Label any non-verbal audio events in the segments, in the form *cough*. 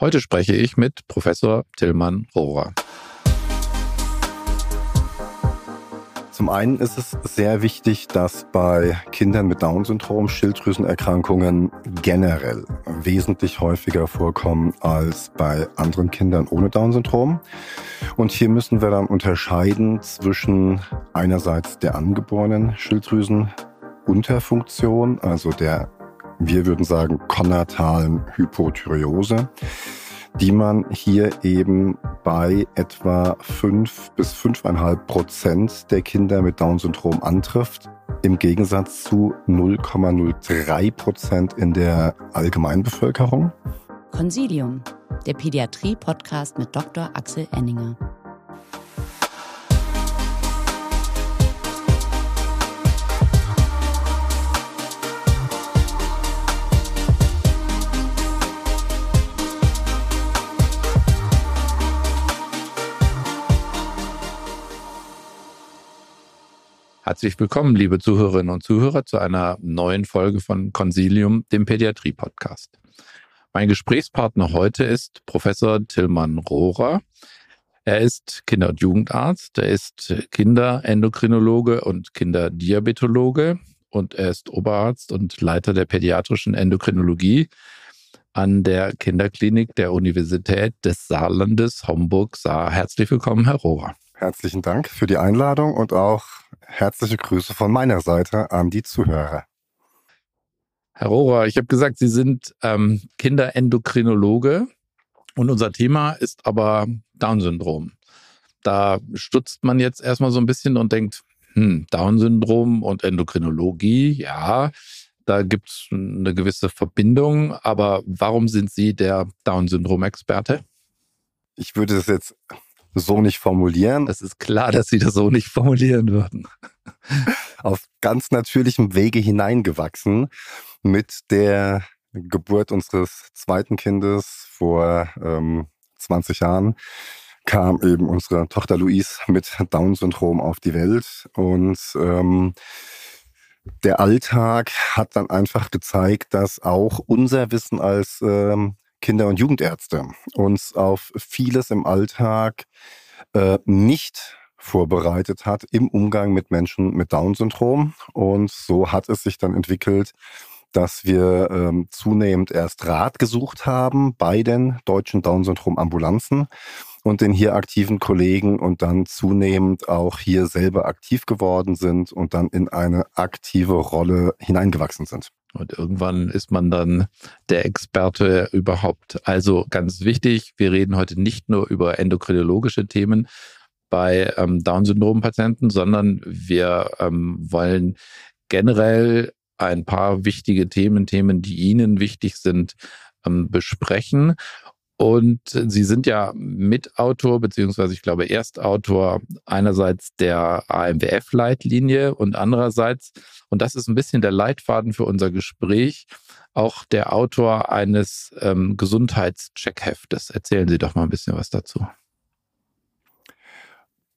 Heute spreche ich mit Professor Tillmann Rohrer. Zum einen ist es sehr wichtig, dass bei Kindern mit Down-Syndrom Schilddrüsenerkrankungen generell wesentlich häufiger vorkommen als bei anderen Kindern ohne Down-Syndrom. Und hier müssen wir dann unterscheiden zwischen einerseits der angeborenen Schilddrüsenunterfunktion, also der, wir würden sagen, konatalen Hypothyreose die man hier eben bei etwa fünf bis fünfeinhalb Prozent der Kinder mit Down-Syndrom antrifft, im Gegensatz zu 0,03 Prozent in der Allgemeinbevölkerung. Consilium, der Pädiatrie-Podcast mit Dr. Axel Enninger. Herzlich willkommen, liebe Zuhörerinnen und Zuhörer, zu einer neuen Folge von Consilium, dem Pädiatrie-Podcast. Mein Gesprächspartner heute ist Professor Tillmann Rohrer. Er ist Kinder- und Jugendarzt, er ist Kinderendokrinologe und Kinderdiabetologe und er ist Oberarzt und Leiter der pädiatrischen Endokrinologie an der Kinderklinik der Universität des Saarlandes Homburg-Saar. Herzlich willkommen, Herr Rohrer. Herzlichen Dank für die Einladung und auch herzliche Grüße von meiner Seite an die Zuhörer. Herr Rohrer, ich habe gesagt, Sie sind ähm, Kinderendokrinologe und unser Thema ist aber Down-Syndrom. Da stutzt man jetzt erstmal so ein bisschen und denkt, hm, Down-Syndrom und Endokrinologie, ja, da gibt es eine gewisse Verbindung, aber warum sind Sie der Down-Syndrom-Experte? Ich würde das jetzt so nicht formulieren. Es ist klar, dass Sie das so nicht formulieren würden. *laughs* Auf ganz natürlichem Wege hineingewachsen mit der Geburt unseres zweiten Kindes vor ähm, 20 Jahren kam eben unsere Tochter Louise mit Down-Syndrom auf die Welt und ähm, der Alltag hat dann einfach gezeigt, dass auch unser Wissen als ähm, Kinder- und Jugendärzte uns auf vieles im Alltag äh, nicht vorbereitet hat im Umgang mit Menschen mit Down-Syndrom. Und so hat es sich dann entwickelt, dass wir ähm, zunehmend erst Rat gesucht haben bei den deutschen Down-Syndrom-Ambulanzen und den hier aktiven Kollegen und dann zunehmend auch hier selber aktiv geworden sind und dann in eine aktive Rolle hineingewachsen sind. Und irgendwann ist man dann der Experte überhaupt. Also ganz wichtig, wir reden heute nicht nur über endokrinologische Themen bei ähm, Down-Syndrom-Patienten, sondern wir ähm, wollen generell ein paar wichtige Themen, Themen, die Ihnen wichtig sind, ähm, besprechen. Und Sie sind ja Mitautor, beziehungsweise ich glaube Erstautor einerseits der AMWF-Leitlinie und andererseits, und das ist ein bisschen der Leitfaden für unser Gespräch, auch der Autor eines ähm, Gesundheitscheckheftes. Erzählen Sie doch mal ein bisschen was dazu.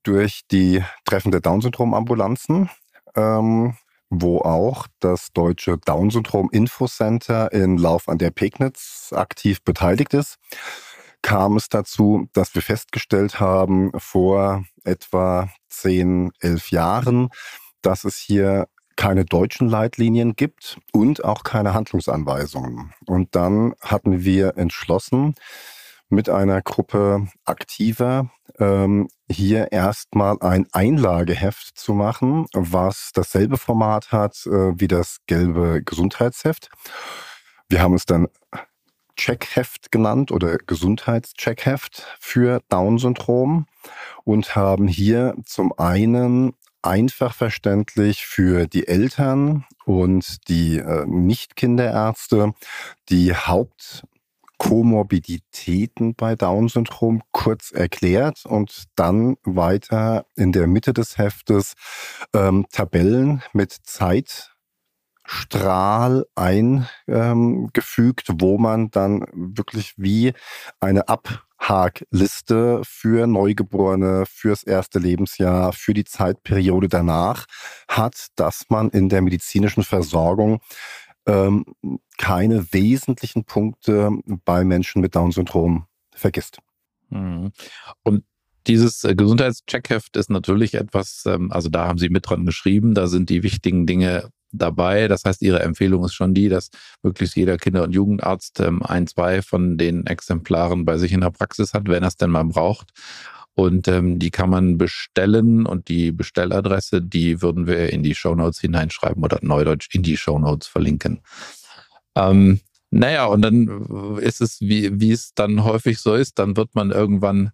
Durch die Treffen der Down-Syndrom-Ambulanzen ähm, wo auch das deutsche Down-Syndrom-Infocenter in Lauf an der Pegnitz aktiv beteiligt ist, kam es dazu, dass wir festgestellt haben vor etwa 10, 11 Jahren, dass es hier keine deutschen Leitlinien gibt und auch keine Handlungsanweisungen. Und dann hatten wir entschlossen, mit einer Gruppe aktiver ähm, hier erstmal ein Einlageheft zu machen, was dasselbe Format hat äh, wie das gelbe Gesundheitsheft. Wir haben es dann Checkheft genannt oder Gesundheitscheckheft für Down-Syndrom und haben hier zum einen einfach verständlich für die Eltern und die äh, Nicht-Kinderärzte die Haupt Komorbiditäten bei Down-Syndrom kurz erklärt und dann weiter in der Mitte des Heftes ähm, Tabellen mit Zeitstrahl eingefügt, ähm, wo man dann wirklich wie eine Abhakliste für Neugeborene, fürs erste Lebensjahr, für die Zeitperiode danach hat, dass man in der medizinischen Versorgung ähm, keine wesentlichen Punkte bei Menschen mit Down-Syndrom vergisst. Mhm. Und dieses äh, Gesundheitscheckheft ist natürlich etwas, ähm, also da haben Sie mit dran geschrieben, da sind die wichtigen Dinge dabei. Das heißt, Ihre Empfehlung ist schon die, dass möglichst jeder Kinder- und Jugendarzt ähm, ein, zwei von den Exemplaren bei sich in der Praxis hat, wenn er es denn mal braucht. Und ähm, die kann man bestellen und die Bestelladresse, die würden wir in die Shownotes hineinschreiben oder neudeutsch in die Shownotes verlinken. Ähm, naja, und dann ist es, wie, wie es dann häufig so ist, dann wird man irgendwann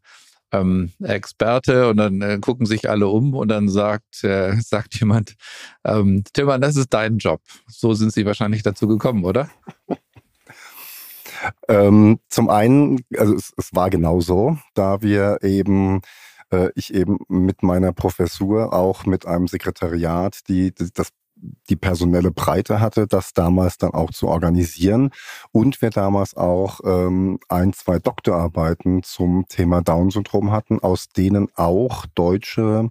ähm, Experte und dann äh, gucken sich alle um und dann sagt, äh, *laughs* sagt jemand, ähm, Timmer, das ist dein Job. So sind Sie wahrscheinlich dazu gekommen, oder? Ähm, zum einen, also es, es war genau so, da wir eben äh, ich eben mit meiner Professur auch mit einem Sekretariat die, die das die personelle Breite hatte, das damals dann auch zu organisieren. Und wir damals auch ähm, ein, zwei Doktorarbeiten zum Thema Down-Syndrom hatten, aus denen auch deutsche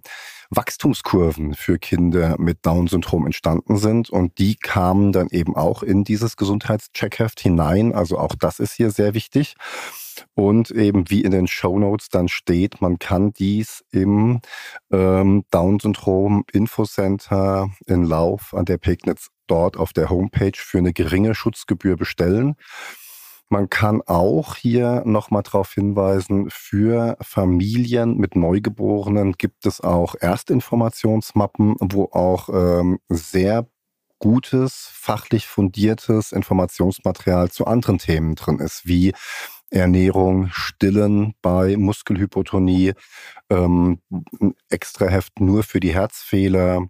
Wachstumskurven für Kinder mit Down-Syndrom entstanden sind. Und die kamen dann eben auch in dieses Gesundheitscheckheft hinein. Also auch das ist hier sehr wichtig. Und eben wie in den Show Notes dann steht, man kann dies im ähm, Down-Syndrom Infocenter in Lauf an der Pegnitz dort auf der Homepage für eine geringe Schutzgebühr bestellen. Man kann auch hier nochmal darauf hinweisen, für Familien mit Neugeborenen gibt es auch Erstinformationsmappen, wo auch ähm, sehr gutes, fachlich fundiertes Informationsmaterial zu anderen Themen drin ist, wie Ernährung, Stillen bei Muskelhypotonie, ähm, extra Heft nur für die Herzfehler,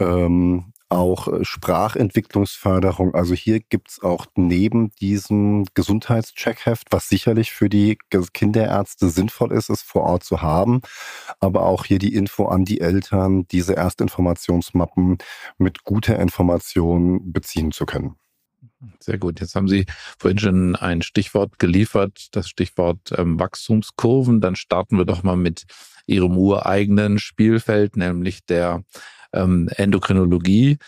ähm, auch äh, Sprachentwicklungsförderung. Also hier gibt's auch neben diesem Gesundheitscheckheft, was sicherlich für die Kinderärzte sinnvoll ist, es vor Ort zu haben, aber auch hier die Info an die Eltern, diese Erstinformationsmappen mit guter Information beziehen zu können. Sehr gut. Jetzt haben Sie vorhin schon ein Stichwort geliefert, das Stichwort ähm, Wachstumskurven. Dann starten wir doch mal mit Ihrem ureigenen Spielfeld, nämlich der ähm, Endokrinologie.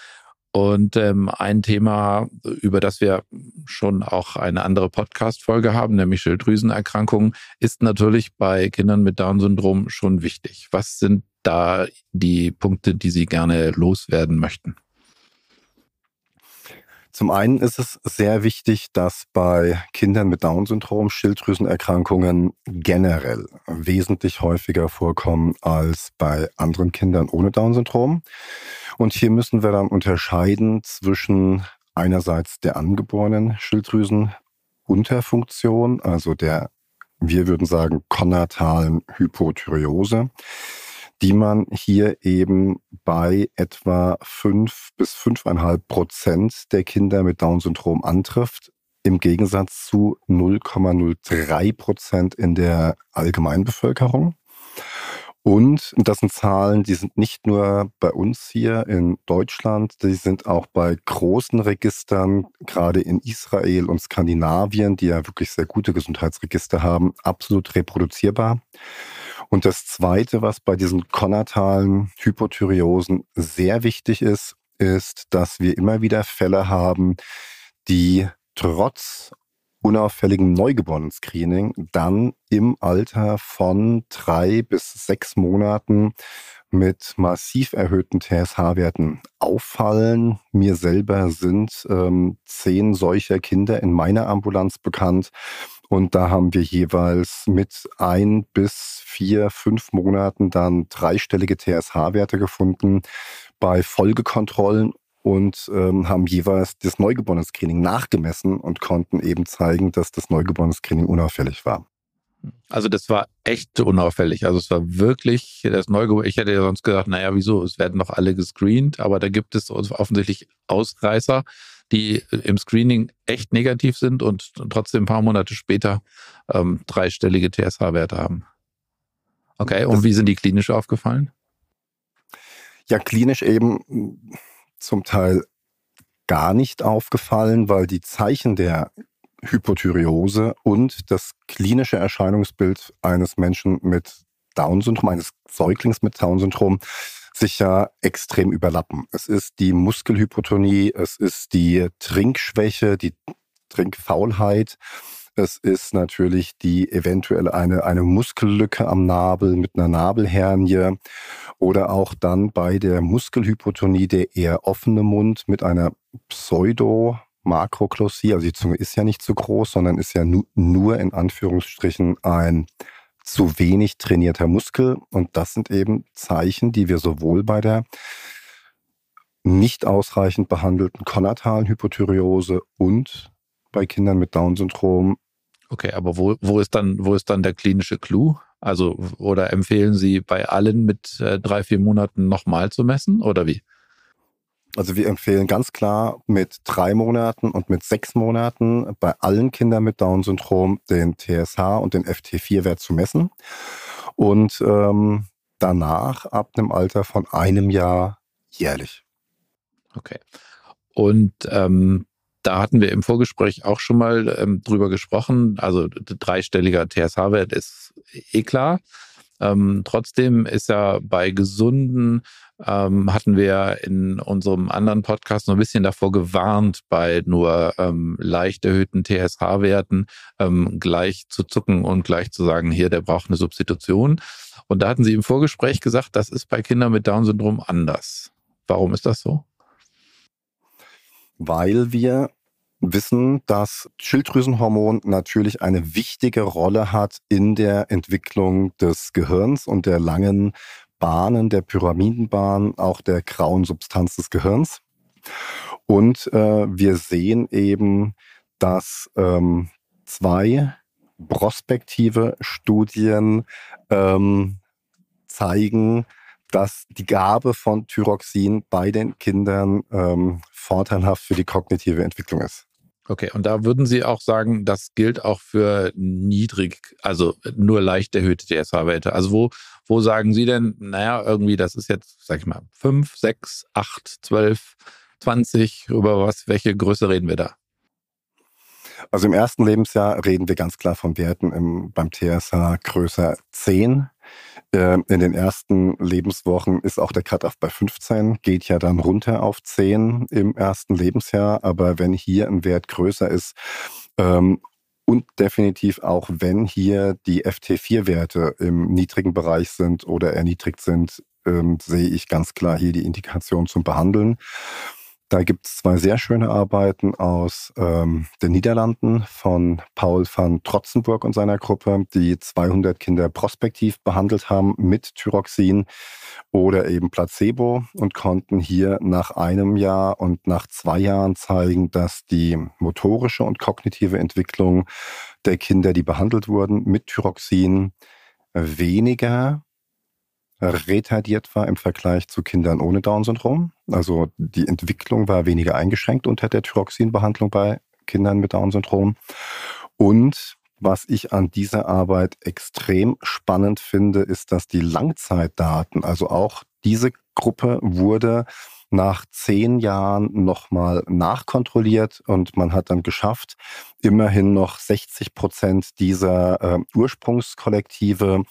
Und ähm, ein Thema, über das wir schon auch eine andere Podcast-Folge haben, nämlich Schilddrüsenerkrankungen, ist natürlich bei Kindern mit Down-Syndrom schon wichtig. Was sind da die Punkte, die Sie gerne loswerden möchten? Zum einen ist es sehr wichtig, dass bei Kindern mit Down-Syndrom Schilddrüsenerkrankungen generell wesentlich häufiger vorkommen als bei anderen Kindern ohne Down-Syndrom. Und hier müssen wir dann unterscheiden zwischen einerseits der angeborenen Schilddrüsenunterfunktion, also der, wir würden sagen, konatalen Hypothyreose die man hier eben bei etwa fünf bis fünfeinhalb Prozent der Kinder mit Down-Syndrom antrifft, im Gegensatz zu 0,03 Prozent in der Allgemeinbevölkerung. Und das sind Zahlen, die sind nicht nur bei uns hier in Deutschland, die sind auch bei großen Registern, gerade in Israel und Skandinavien, die ja wirklich sehr gute Gesundheitsregister haben, absolut reproduzierbar. Und das Zweite, was bei diesen konatalen Hypothyreosen sehr wichtig ist, ist, dass wir immer wieder Fälle haben, die trotz unauffälligen Neugeborenen-Screening dann im Alter von drei bis sechs Monaten mit massiv erhöhten TSH-Werten auffallen. Mir selber sind ähm, zehn solcher Kinder in meiner Ambulanz bekannt. Und da haben wir jeweils mit ein bis vier, fünf Monaten dann dreistellige TSH-Werte gefunden bei Folgekontrollen und ähm, haben jeweils das Neugeborenen-Screening nachgemessen und konnten eben zeigen, dass das Neugeborenen-Screening unauffällig war. Also das war echt unauffällig. Also es war wirklich das Neugeborene. Ich hätte ja sonst gedacht, naja, wieso? Es werden doch alle gescreent, aber da gibt es offensichtlich Ausreißer die im Screening echt negativ sind und trotzdem ein paar Monate später ähm, dreistellige TSH-Werte haben. Okay, und wie sind die klinisch aufgefallen? Ja, klinisch eben zum Teil gar nicht aufgefallen, weil die Zeichen der Hypothyreose und das klinische Erscheinungsbild eines Menschen mit Down-Syndrom, eines Säuglings mit Down-Syndrom, sich ja extrem überlappen. Es ist die Muskelhypotonie, es ist die Trinkschwäche, die Trinkfaulheit. Es ist natürlich die eventuell eine, eine Muskellücke am Nabel mit einer Nabelhernie oder auch dann bei der Muskelhypotonie der eher offene Mund mit einer Pseudo Makroglossie, also die Zunge ist ja nicht so groß, sondern ist ja nu nur in Anführungsstrichen ein zu wenig trainierter Muskel. Und das sind eben Zeichen, die wir sowohl bei der nicht ausreichend behandelten konatalen Hypothyreose und bei Kindern mit Down-Syndrom. Okay, aber wo, wo, ist dann, wo ist dann der klinische Clou? Also, oder empfehlen Sie bei allen mit äh, drei, vier Monaten nochmal zu messen oder wie? Also wir empfehlen ganz klar mit drei Monaten und mit sechs Monaten bei allen Kindern mit Down-Syndrom den TSH und den FT4-Wert zu messen. Und ähm, danach ab einem Alter von einem Jahr jährlich. Okay. Und ähm, da hatten wir im Vorgespräch auch schon mal ähm, drüber gesprochen. Also dreistelliger TSH-Wert ist eh klar. Ähm, trotzdem ist ja bei gesunden, ähm, hatten wir in unserem anderen Podcast noch ein bisschen davor gewarnt, bei nur ähm, leicht erhöhten TSH-Werten ähm, gleich zu zucken und gleich zu sagen, hier, der braucht eine Substitution. Und da hatten Sie im Vorgespräch gesagt, das ist bei Kindern mit Down-Syndrom anders. Warum ist das so? Weil wir wissen, dass Schilddrüsenhormon natürlich eine wichtige Rolle hat in der Entwicklung des Gehirns und der langen Bahnen, der Pyramidenbahn, auch der grauen Substanz des Gehirns. Und äh, wir sehen eben, dass ähm, zwei prospektive Studien ähm, zeigen, dass die Gabe von Thyroxin bei den Kindern ähm, vorteilhaft für die kognitive Entwicklung ist. Okay, und da würden Sie auch sagen, das gilt auch für niedrig, also nur leicht erhöhte TSH-Werte. Also wo, wo sagen Sie denn, naja, irgendwie, das ist jetzt, sag ich mal, 5, 6, 8, 12, 20, über was, welche Größe reden wir da? Also im ersten Lebensjahr reden wir ganz klar von Werten im, beim TSH größer 10. Ähm, in den ersten Lebenswochen ist auch der Cut-off bei 15, geht ja dann runter auf 10 im ersten Lebensjahr. Aber wenn hier ein Wert größer ist ähm, und definitiv auch wenn hier die FT4-Werte im niedrigen Bereich sind oder erniedrigt sind, ähm, sehe ich ganz klar hier die Indikation zum Behandeln. Da gibt es zwei sehr schöne Arbeiten aus ähm, den Niederlanden von Paul van Trotzenburg und seiner Gruppe, die 200 Kinder prospektiv behandelt haben mit Thyroxin oder eben Placebo und konnten hier nach einem Jahr und nach zwei Jahren zeigen, dass die motorische und kognitive Entwicklung der Kinder, die behandelt wurden mit Thyroxin, weniger retardiert war im Vergleich zu Kindern ohne Down-Syndrom. Also die Entwicklung war weniger eingeschränkt unter der Thyroxinbehandlung bei Kindern mit Down-Syndrom. Und was ich an dieser Arbeit extrem spannend finde, ist, dass die Langzeitdaten, also auch diese Gruppe wurde nach zehn Jahren nochmal nachkontrolliert und man hat dann geschafft, immerhin noch 60 Prozent dieser äh, Ursprungskollektive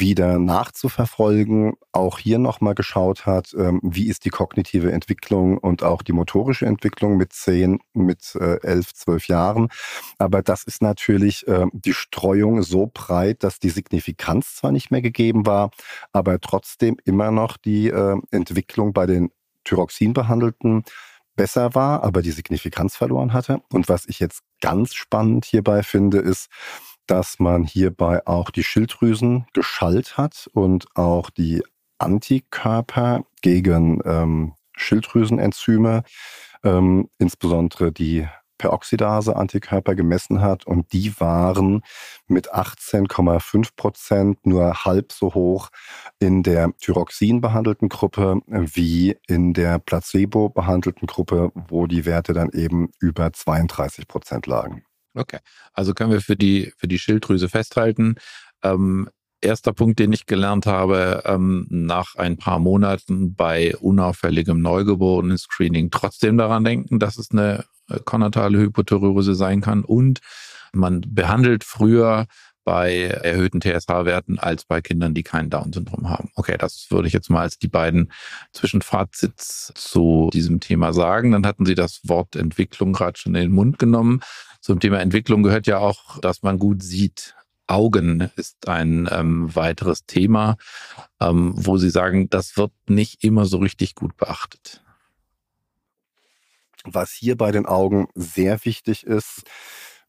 wieder nachzuverfolgen. Auch hier nochmal geschaut hat, ähm, wie ist die kognitive Entwicklung und auch die motorische Entwicklung mit zehn, mit äh, elf, zwölf Jahren. Aber das ist natürlich äh, die Streuung so breit, dass die Signifikanz zwar nicht mehr gegeben war, aber trotzdem immer noch die äh, Entwicklung bei den Thyroxin behandelten besser war, aber die Signifikanz verloren hatte. Und was ich jetzt ganz spannend hierbei finde, ist, dass man hierbei auch die Schilddrüsen geschallt hat und auch die Antikörper gegen ähm, Schilddrüsenenzyme, ähm, insbesondere die Peroxidase-Antikörper gemessen hat und die waren mit 18,5 Prozent nur halb so hoch in der Thyroxin behandelten Gruppe wie in der Placebo behandelten Gruppe, wo die Werte dann eben über 32 Prozent lagen. Okay, also können wir für die, für die Schilddrüse festhalten. Ähm, erster Punkt, den ich gelernt habe, ähm, nach ein paar Monaten bei unauffälligem Neugeborenen-Screening trotzdem daran denken, dass es eine äh, konatale Hypothyreose sein kann und man behandelt früher bei erhöhten TSH-Werten als bei Kindern, die kein Down-Syndrom haben. Okay, das würde ich jetzt mal als die beiden Zwischenfazits zu diesem Thema sagen. Dann hatten Sie das Wort Entwicklung gerade schon in den Mund genommen. Zum Thema Entwicklung gehört ja auch, dass man gut sieht. Augen ist ein ähm, weiteres Thema, ähm, wo Sie sagen, das wird nicht immer so richtig gut beachtet. Was hier bei den Augen sehr wichtig ist,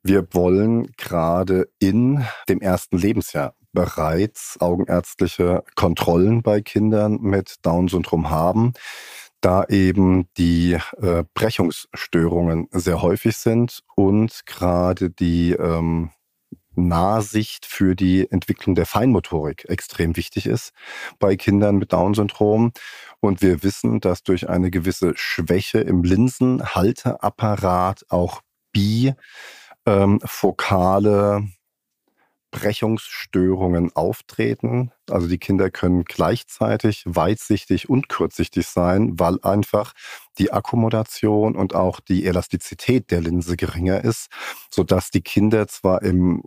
wir wollen gerade in dem ersten Lebensjahr bereits augenärztliche Kontrollen bei Kindern mit Down-Syndrom haben, da eben die äh, Brechungsstörungen sehr häufig sind und gerade die ähm, Nahsicht für die Entwicklung der Feinmotorik extrem wichtig ist bei Kindern mit Down-Syndrom. Und wir wissen, dass durch eine gewisse Schwäche im Linsenhalteapparat auch bifokale Brechungsstörungen auftreten. Also die Kinder können gleichzeitig weitsichtig und kurzsichtig sein, weil einfach die Akkommodation und auch die Elastizität der Linse geringer ist, sodass die Kinder zwar im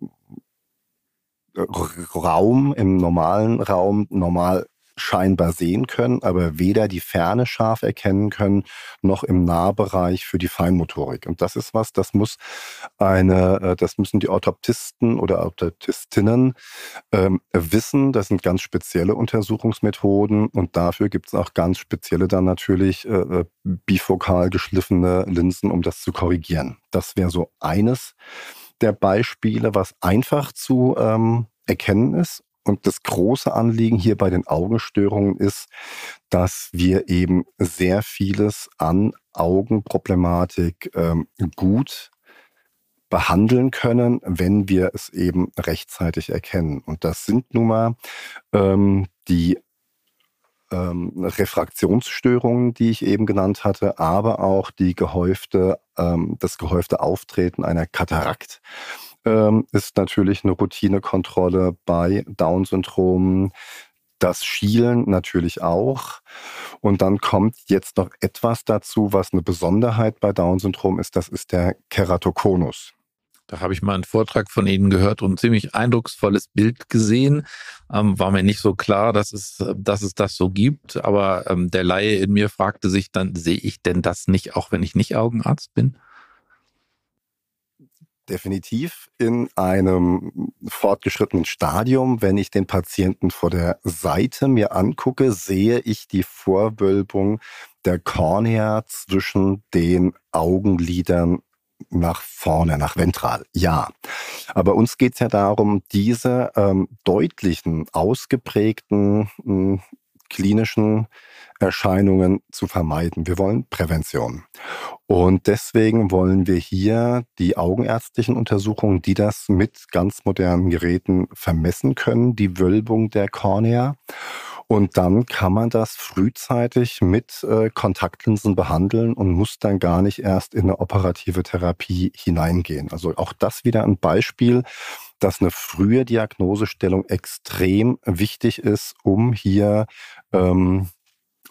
Raum, im normalen Raum normal scheinbar sehen können, aber weder die Ferne scharf erkennen können, noch im Nahbereich für die Feinmotorik. Und das ist was, das muss eine, äh, das müssen die Orthoptisten oder Orthotistinnen ähm, wissen. Das sind ganz spezielle Untersuchungsmethoden und dafür gibt es auch ganz spezielle dann natürlich äh, äh, bifokal geschliffene Linsen, um das zu korrigieren. Das wäre so eines der Beispiele, was einfach zu ähm, erkennen ist und das große Anliegen hier bei den Augenstörungen ist, dass wir eben sehr vieles an Augenproblematik ähm, gut behandeln können, wenn wir es eben rechtzeitig erkennen. Und das sind nun mal ähm, die ähm, Refraktionsstörungen, die ich eben genannt hatte, aber auch die gehäufte, ähm, das gehäufte Auftreten einer Katarakt ähm, ist natürlich eine Routinekontrolle bei Down-Syndrom. Das Schielen natürlich auch. Und dann kommt jetzt noch etwas dazu, was eine Besonderheit bei Down-Syndrom ist. Das ist der Keratokonus. Da habe ich mal einen Vortrag von Ihnen gehört und ein ziemlich eindrucksvolles Bild gesehen. Ähm, war mir nicht so klar, dass es, dass es das so gibt. Aber ähm, der Laie in mir fragte sich dann, sehe ich denn das nicht, auch wenn ich nicht Augenarzt bin? Definitiv in einem fortgeschrittenen Stadium. Wenn ich den Patienten vor der Seite mir angucke, sehe ich die Vorwölbung der Kornea zwischen den Augenlidern nach vorne, nach ventral. Ja. Aber uns geht es ja darum, diese ähm, deutlichen, ausgeprägten klinischen Erscheinungen zu vermeiden. Wir wollen Prävention. Und deswegen wollen wir hier die augenärztlichen Untersuchungen, die das mit ganz modernen Geräten vermessen können, die Wölbung der Kornea. Und dann kann man das frühzeitig mit äh, Kontaktlinsen behandeln und muss dann gar nicht erst in eine operative Therapie hineingehen. Also auch das wieder ein Beispiel, dass eine frühe Diagnosestellung extrem wichtig ist, um hier ähm,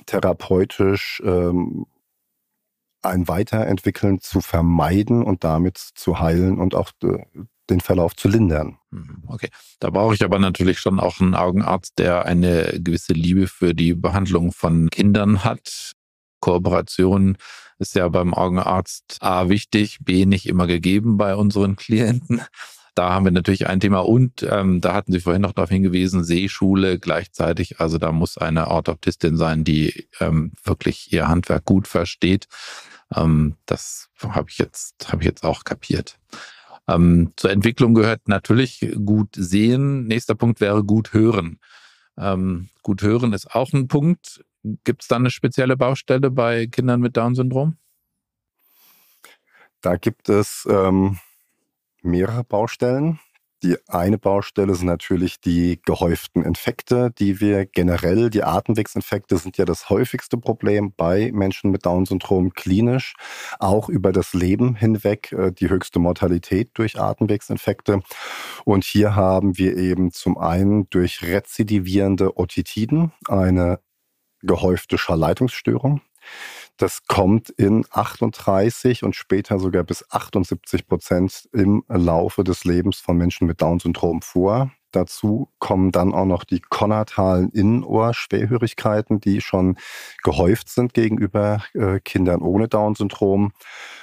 therapeutisch ähm, ein Weiterentwickeln zu vermeiden und damit zu heilen und auch äh, den Verlauf zu lindern. Mhm, okay, da brauche ich aber natürlich schon auch einen Augenarzt, der eine gewisse Liebe für die Behandlung von Kindern hat. Kooperation ist ja beim Augenarzt A wichtig, B nicht immer gegeben bei unseren Klienten da haben wir natürlich ein Thema und ähm, da hatten Sie vorhin noch darauf hingewiesen, Seeschule gleichzeitig. Also da muss eine Orthoptistin sein, die ähm, wirklich ihr Handwerk gut versteht. Ähm, das habe ich jetzt habe ich jetzt auch kapiert. Ähm, zur Entwicklung gehört natürlich gut sehen. Nächster Punkt wäre gut hören. Ähm, gut hören ist auch ein Punkt. Gibt es da eine spezielle Baustelle bei Kindern mit Down-Syndrom? Da gibt es ähm, mehrere Baustellen. Die eine Baustelle sind natürlich die gehäuften Infekte, die wir generell, die Atemwegsinfekte sind ja das häufigste Problem bei Menschen mit Down-Syndrom klinisch, auch über das Leben hinweg äh, die höchste Mortalität durch Atemwegsinfekte. Und hier haben wir eben zum einen durch rezidivierende Otitiden eine gehäufte Schallleitungsstörung. Das kommt in 38 und später sogar bis 78 Prozent im Laufe des Lebens von Menschen mit Down-Syndrom vor. Dazu kommen dann auch noch die konatalen Innenohrschwerhörigkeiten, die schon gehäuft sind gegenüber äh, Kindern ohne Down-Syndrom,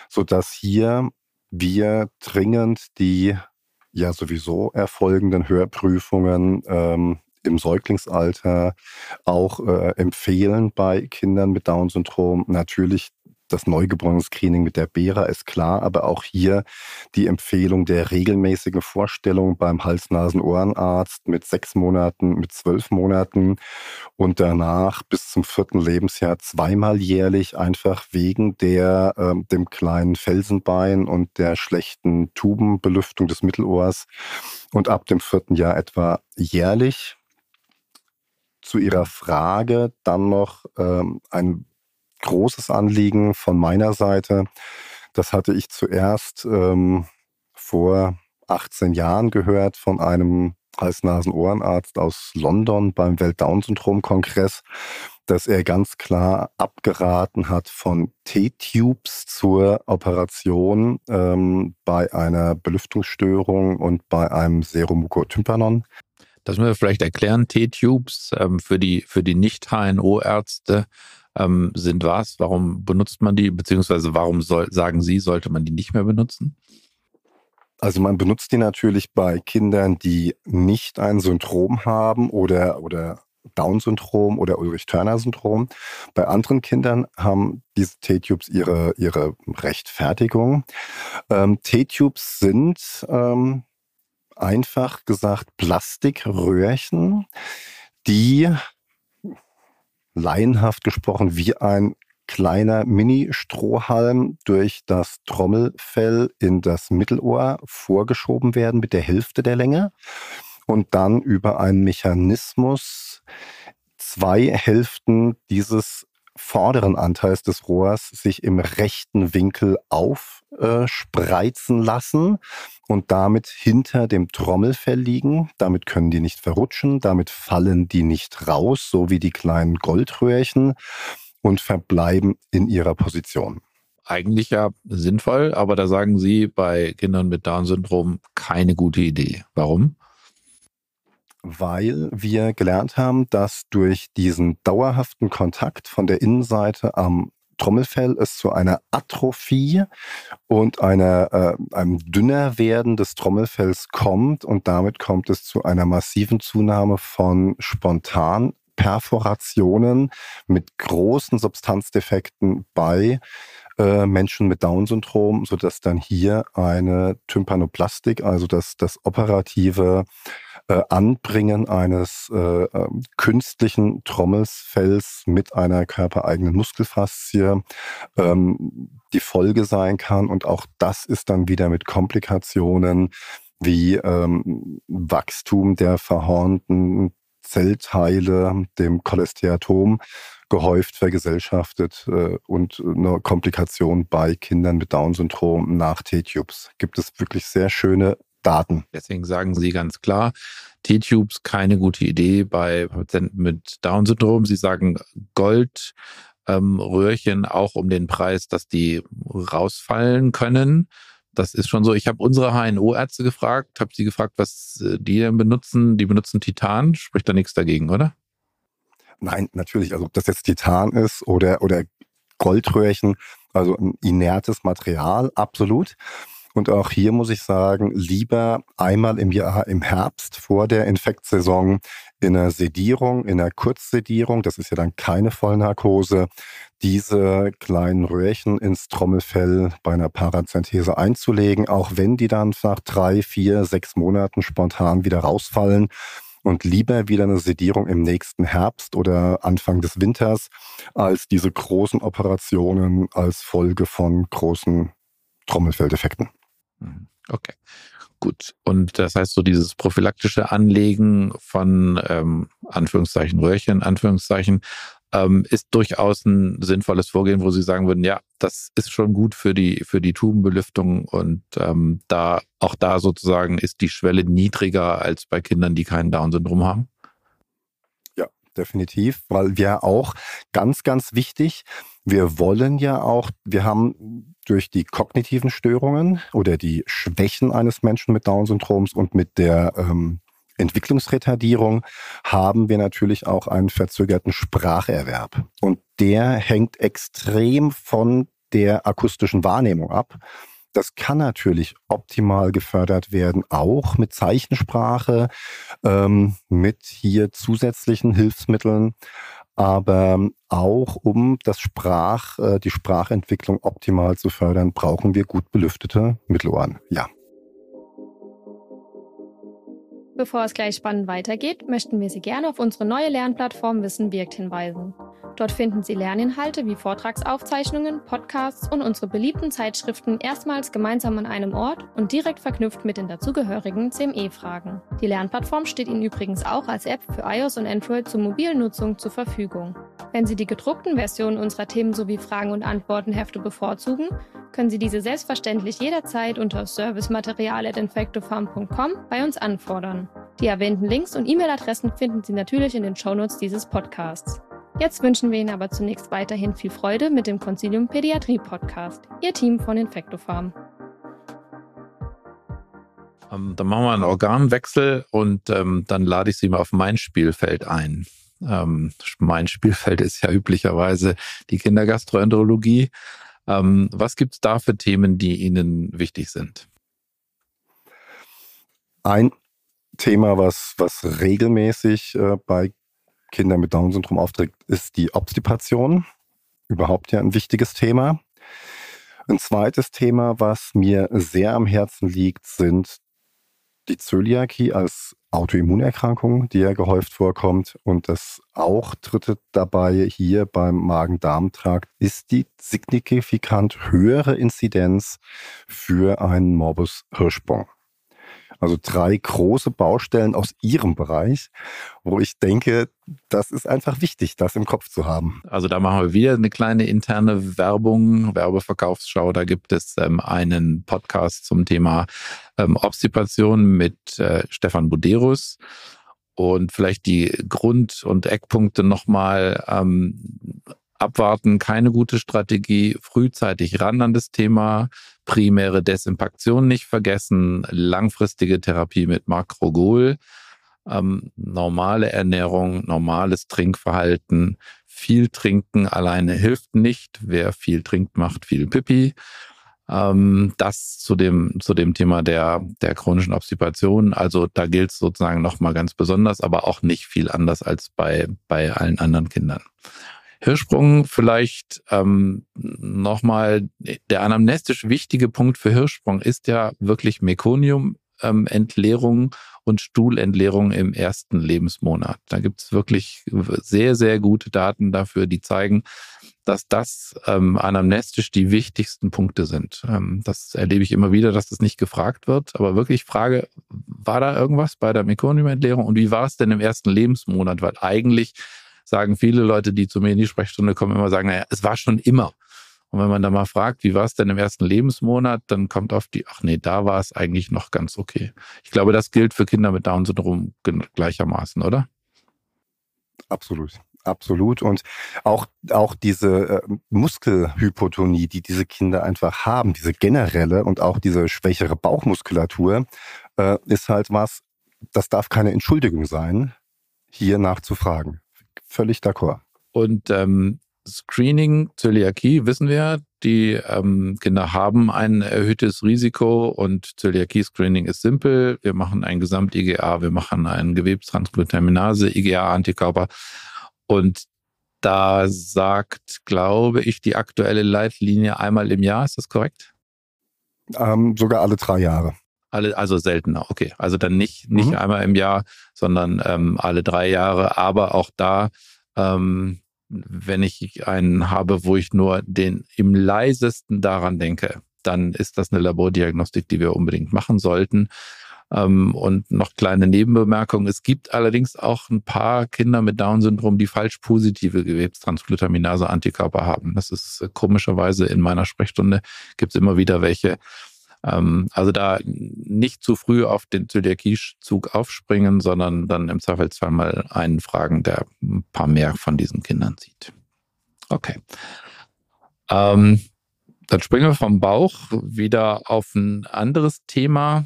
sodass hier wir dringend die ja sowieso erfolgenden Hörprüfungen ähm, im Säuglingsalter auch äh, empfehlen bei Kindern mit Down-Syndrom. Natürlich das Neugeborenen-Screening mit der BERA ist klar, aber auch hier die Empfehlung der regelmäßigen Vorstellung beim Hals-Nasen-Ohrenarzt mit sechs Monaten, mit zwölf Monaten und danach bis zum vierten Lebensjahr zweimal jährlich, einfach wegen der, äh, dem kleinen Felsenbein und der schlechten Tubenbelüftung des Mittelohrs und ab dem vierten Jahr etwa jährlich zu Ihrer Frage dann noch ähm, ein großes Anliegen von meiner Seite. Das hatte ich zuerst ähm, vor 18 Jahren gehört von einem Hals-Nasen-Ohrenarzt aus London beim Welt-Down-Syndrom-Kongress, dass er ganz klar abgeraten hat von T-Tubes zur Operation ähm, bei einer Belüftungsstörung und bei einem Seromukotympanon. Das müssen wir vielleicht erklären. T-Tubes ähm, für die, für die Nicht-HNO-Ärzte ähm, sind was? Warum benutzt man die? Beziehungsweise warum soll, sagen Sie, sollte man die nicht mehr benutzen? Also man benutzt die natürlich bei Kindern, die nicht ein Syndrom haben oder, oder Down-Syndrom oder Ulrich-Turner-Syndrom. Bei anderen Kindern haben diese T-Tubes ihre, ihre Rechtfertigung. Ähm, T-Tubes sind ähm, einfach gesagt Plastikröhrchen, die laienhaft gesprochen wie ein kleiner Mini-Strohhalm durch das Trommelfell in das Mittelohr vorgeschoben werden mit der Hälfte der Länge und dann über einen Mechanismus zwei Hälften dieses vorderen Anteils des Rohrs sich im rechten Winkel aufspreizen äh, lassen und damit hinter dem Trommelfell liegen. Damit können die nicht verrutschen, damit fallen die nicht raus, so wie die kleinen Goldröhrchen und verbleiben in ihrer Position. Eigentlich ja sinnvoll, aber da sagen Sie bei Kindern mit Down-Syndrom keine gute Idee. Warum? Weil wir gelernt haben, dass durch diesen dauerhaften Kontakt von der Innenseite am Trommelfell es zu einer Atrophie und einer, äh, einem dünner werden des Trommelfells kommt und damit kommt es zu einer massiven Zunahme von Spontanperforationen mit großen Substanzdefekten bei äh, Menschen mit Down-Syndrom, sodass dann hier eine Tympanoplastik, also das, das operative äh, Anbringen eines äh, äh, künstlichen Trommelsfells mit einer körpereigenen Muskelfaszie ähm, die Folge sein kann. Und auch das ist dann wieder mit Komplikationen wie ähm, Wachstum der verhornten Zellteile, dem Cholesteatom, gehäuft vergesellschaftet äh, und eine Komplikation bei Kindern mit Down-Syndrom nach T-Tubes. Gibt es wirklich sehr schöne Daten. Deswegen sagen Sie ganz klar, T-Tubes keine gute Idee bei Patienten mit Down-Syndrom. Sie sagen Goldröhrchen ähm, auch um den Preis, dass die rausfallen können. Das ist schon so. Ich habe unsere HNO-Ärzte gefragt, habe sie gefragt, was äh, die denn benutzen. Die benutzen Titan, spricht da nichts dagegen, oder? Nein, natürlich. Also ob das jetzt Titan ist oder, oder Goldröhrchen, also ein inertes Material, absolut. Und auch hier muss ich sagen, lieber einmal im Jahr im Herbst vor der Infektsaison in einer Sedierung, in einer Kurzsedierung, das ist ja dann keine Vollnarkose, diese kleinen Röhrchen ins Trommelfell bei einer Parazenthese einzulegen, auch wenn die dann nach drei, vier, sechs Monaten spontan wieder rausfallen und lieber wieder eine Sedierung im nächsten Herbst oder Anfang des Winters als diese großen Operationen als Folge von großen Trommelfelldefekten. Okay, gut. Und das heißt so dieses prophylaktische Anlegen von ähm, Anführungszeichen Röhrchen, Anführungszeichen, ähm, ist durchaus ein sinnvolles Vorgehen, wo Sie sagen würden, ja, das ist schon gut für die für die Tubenbelüftung und ähm, da auch da sozusagen ist die Schwelle niedriger als bei Kindern, die kein Down-Syndrom haben. Ja, definitiv, weil wir auch ganz, ganz wichtig Wir wollen ja auch, wir haben durch die kognitiven Störungen oder die Schwächen eines Menschen mit Down-Syndroms und mit der ähm, Entwicklungsretardierung haben wir natürlich auch einen verzögerten Spracherwerb. Und der hängt extrem von der akustischen Wahrnehmung ab. Das kann natürlich optimal gefördert werden, auch mit Zeichensprache, ähm, mit hier zusätzlichen Hilfsmitteln, aber auch um das Sprach, äh, die Sprachentwicklung optimal zu fördern, brauchen wir gut belüftete Mittelohren. Ja. Bevor es gleich spannend weitergeht, möchten wir Sie gerne auf unsere neue Lernplattform Wissen wirkt hinweisen. Dort finden Sie Lerninhalte wie Vortragsaufzeichnungen, Podcasts und unsere beliebten Zeitschriften erstmals gemeinsam an einem Ort und direkt verknüpft mit den dazugehörigen CME-Fragen. Die Lernplattform steht Ihnen übrigens auch als App für iOS und Android zur mobilen Nutzung zur Verfügung. Wenn Sie die gedruckten Versionen unserer Themen sowie Fragen- und Antwortenhefte bevorzugen, können Sie diese selbstverständlich jederzeit unter servicematerial.infectofarm.com bei uns anfordern. Die erwähnten Links und E-Mail-Adressen finden Sie natürlich in den Shownotes dieses Podcasts. Jetzt wünschen wir Ihnen aber zunächst weiterhin viel Freude mit dem Concilium Pädiatrie Podcast, Ihr Team von Infectofarm. Ähm, dann machen wir einen Organwechsel und ähm, dann lade ich Sie mal auf mein Spielfeld ein. Ähm, mein Spielfeld ist ja üblicherweise die Kindergastroenterologie. Ähm, was gibt es da für Themen, die Ihnen wichtig sind? Ein Thema, was, was regelmäßig äh, bei Kindern mit Down-Syndrom auftritt, ist die Obstipation. Überhaupt ja ein wichtiges Thema. Ein zweites Thema, was mir sehr am Herzen liegt, sind die Zöliakie als Autoimmunerkrankung, die ja gehäuft vorkommt. Und das auch dritte dabei hier beim Magen-Darm-Trakt ist die signifikant höhere Inzidenz für einen Morbus Hirschsprung. Also drei große Baustellen aus Ihrem Bereich, wo ich denke, das ist einfach wichtig, das im Kopf zu haben. Also da machen wir wieder eine kleine interne Werbung, Werbeverkaufsschau. Da gibt es ähm, einen Podcast zum Thema ähm, Obstipation mit äh, Stefan Buderus und vielleicht die Grund- und Eckpunkte nochmal ähm, abwarten, keine gute Strategie, frühzeitig ran an das Thema, primäre Desimpaktion nicht vergessen, langfristige Therapie mit Makrogol, ähm, normale Ernährung, normales Trinkverhalten, viel trinken alleine hilft nicht. Wer viel trinkt, macht viel Pipi. Ähm, das zu dem, zu dem Thema der, der chronischen Obstipation. Also da gilt es sozusagen nochmal ganz besonders, aber auch nicht viel anders als bei, bei allen anderen Kindern. Hirschsprung vielleicht ähm, nochmal, der anamnestisch wichtige Punkt für Hirschsprung ist ja wirklich Mekonium-Entleerung ähm, und Stuhlentleerung im ersten Lebensmonat. Da gibt es wirklich sehr, sehr gute Daten dafür, die zeigen, dass das ähm, anamnestisch die wichtigsten Punkte sind. Ähm, das erlebe ich immer wieder, dass das nicht gefragt wird. Aber wirklich Frage, war da irgendwas bei der Mekonium-Entleerung und wie war es denn im ersten Lebensmonat? Weil eigentlich sagen viele Leute, die zu mir in die Sprechstunde kommen, immer sagen, naja, es war schon immer. Und wenn man da mal fragt, wie war es denn im ersten Lebensmonat, dann kommt auf die, ach nee, da war es eigentlich noch ganz okay. Ich glaube, das gilt für Kinder mit Down-Syndrom gleichermaßen, oder? Absolut. Absolut. Und auch, auch diese äh, Muskelhypotonie, die diese Kinder einfach haben, diese generelle und auch diese schwächere Bauchmuskulatur, äh, ist halt was, das darf keine Entschuldigung sein, hier nachzufragen völlig d'accord. Und ähm, Screening, Zöliakie, wissen wir, die ähm, Kinder haben ein erhöhtes Risiko und Zöliakie-Screening ist simpel. Wir machen ein Gesamt-IGA, wir machen ein Gewebstransglutaminase, IGA-Antikörper und da sagt, glaube ich, die aktuelle Leitlinie einmal im Jahr. Ist das korrekt? Ähm, sogar alle drei Jahre. Alle, also seltener, okay. Also dann nicht, nicht mhm. einmal im Jahr, sondern ähm, alle drei Jahre. Aber auch da, ähm, wenn ich einen habe, wo ich nur den im leisesten daran denke, dann ist das eine Labordiagnostik, die wir unbedingt machen sollten. Ähm, und noch kleine Nebenbemerkung. Es gibt allerdings auch ein paar Kinder mit Down-Syndrom, die falsch positive Gewebstransglutaminase-Antikörper haben. Das ist äh, komischerweise in meiner Sprechstunde gibt es immer wieder welche, also da nicht zu früh auf den Zöliakie-Zug aufspringen, sondern dann im Zweifelsfall mal einen fragen, der ein paar mehr von diesen Kindern sieht. Okay. Ähm, dann springen wir vom Bauch wieder auf ein anderes Thema.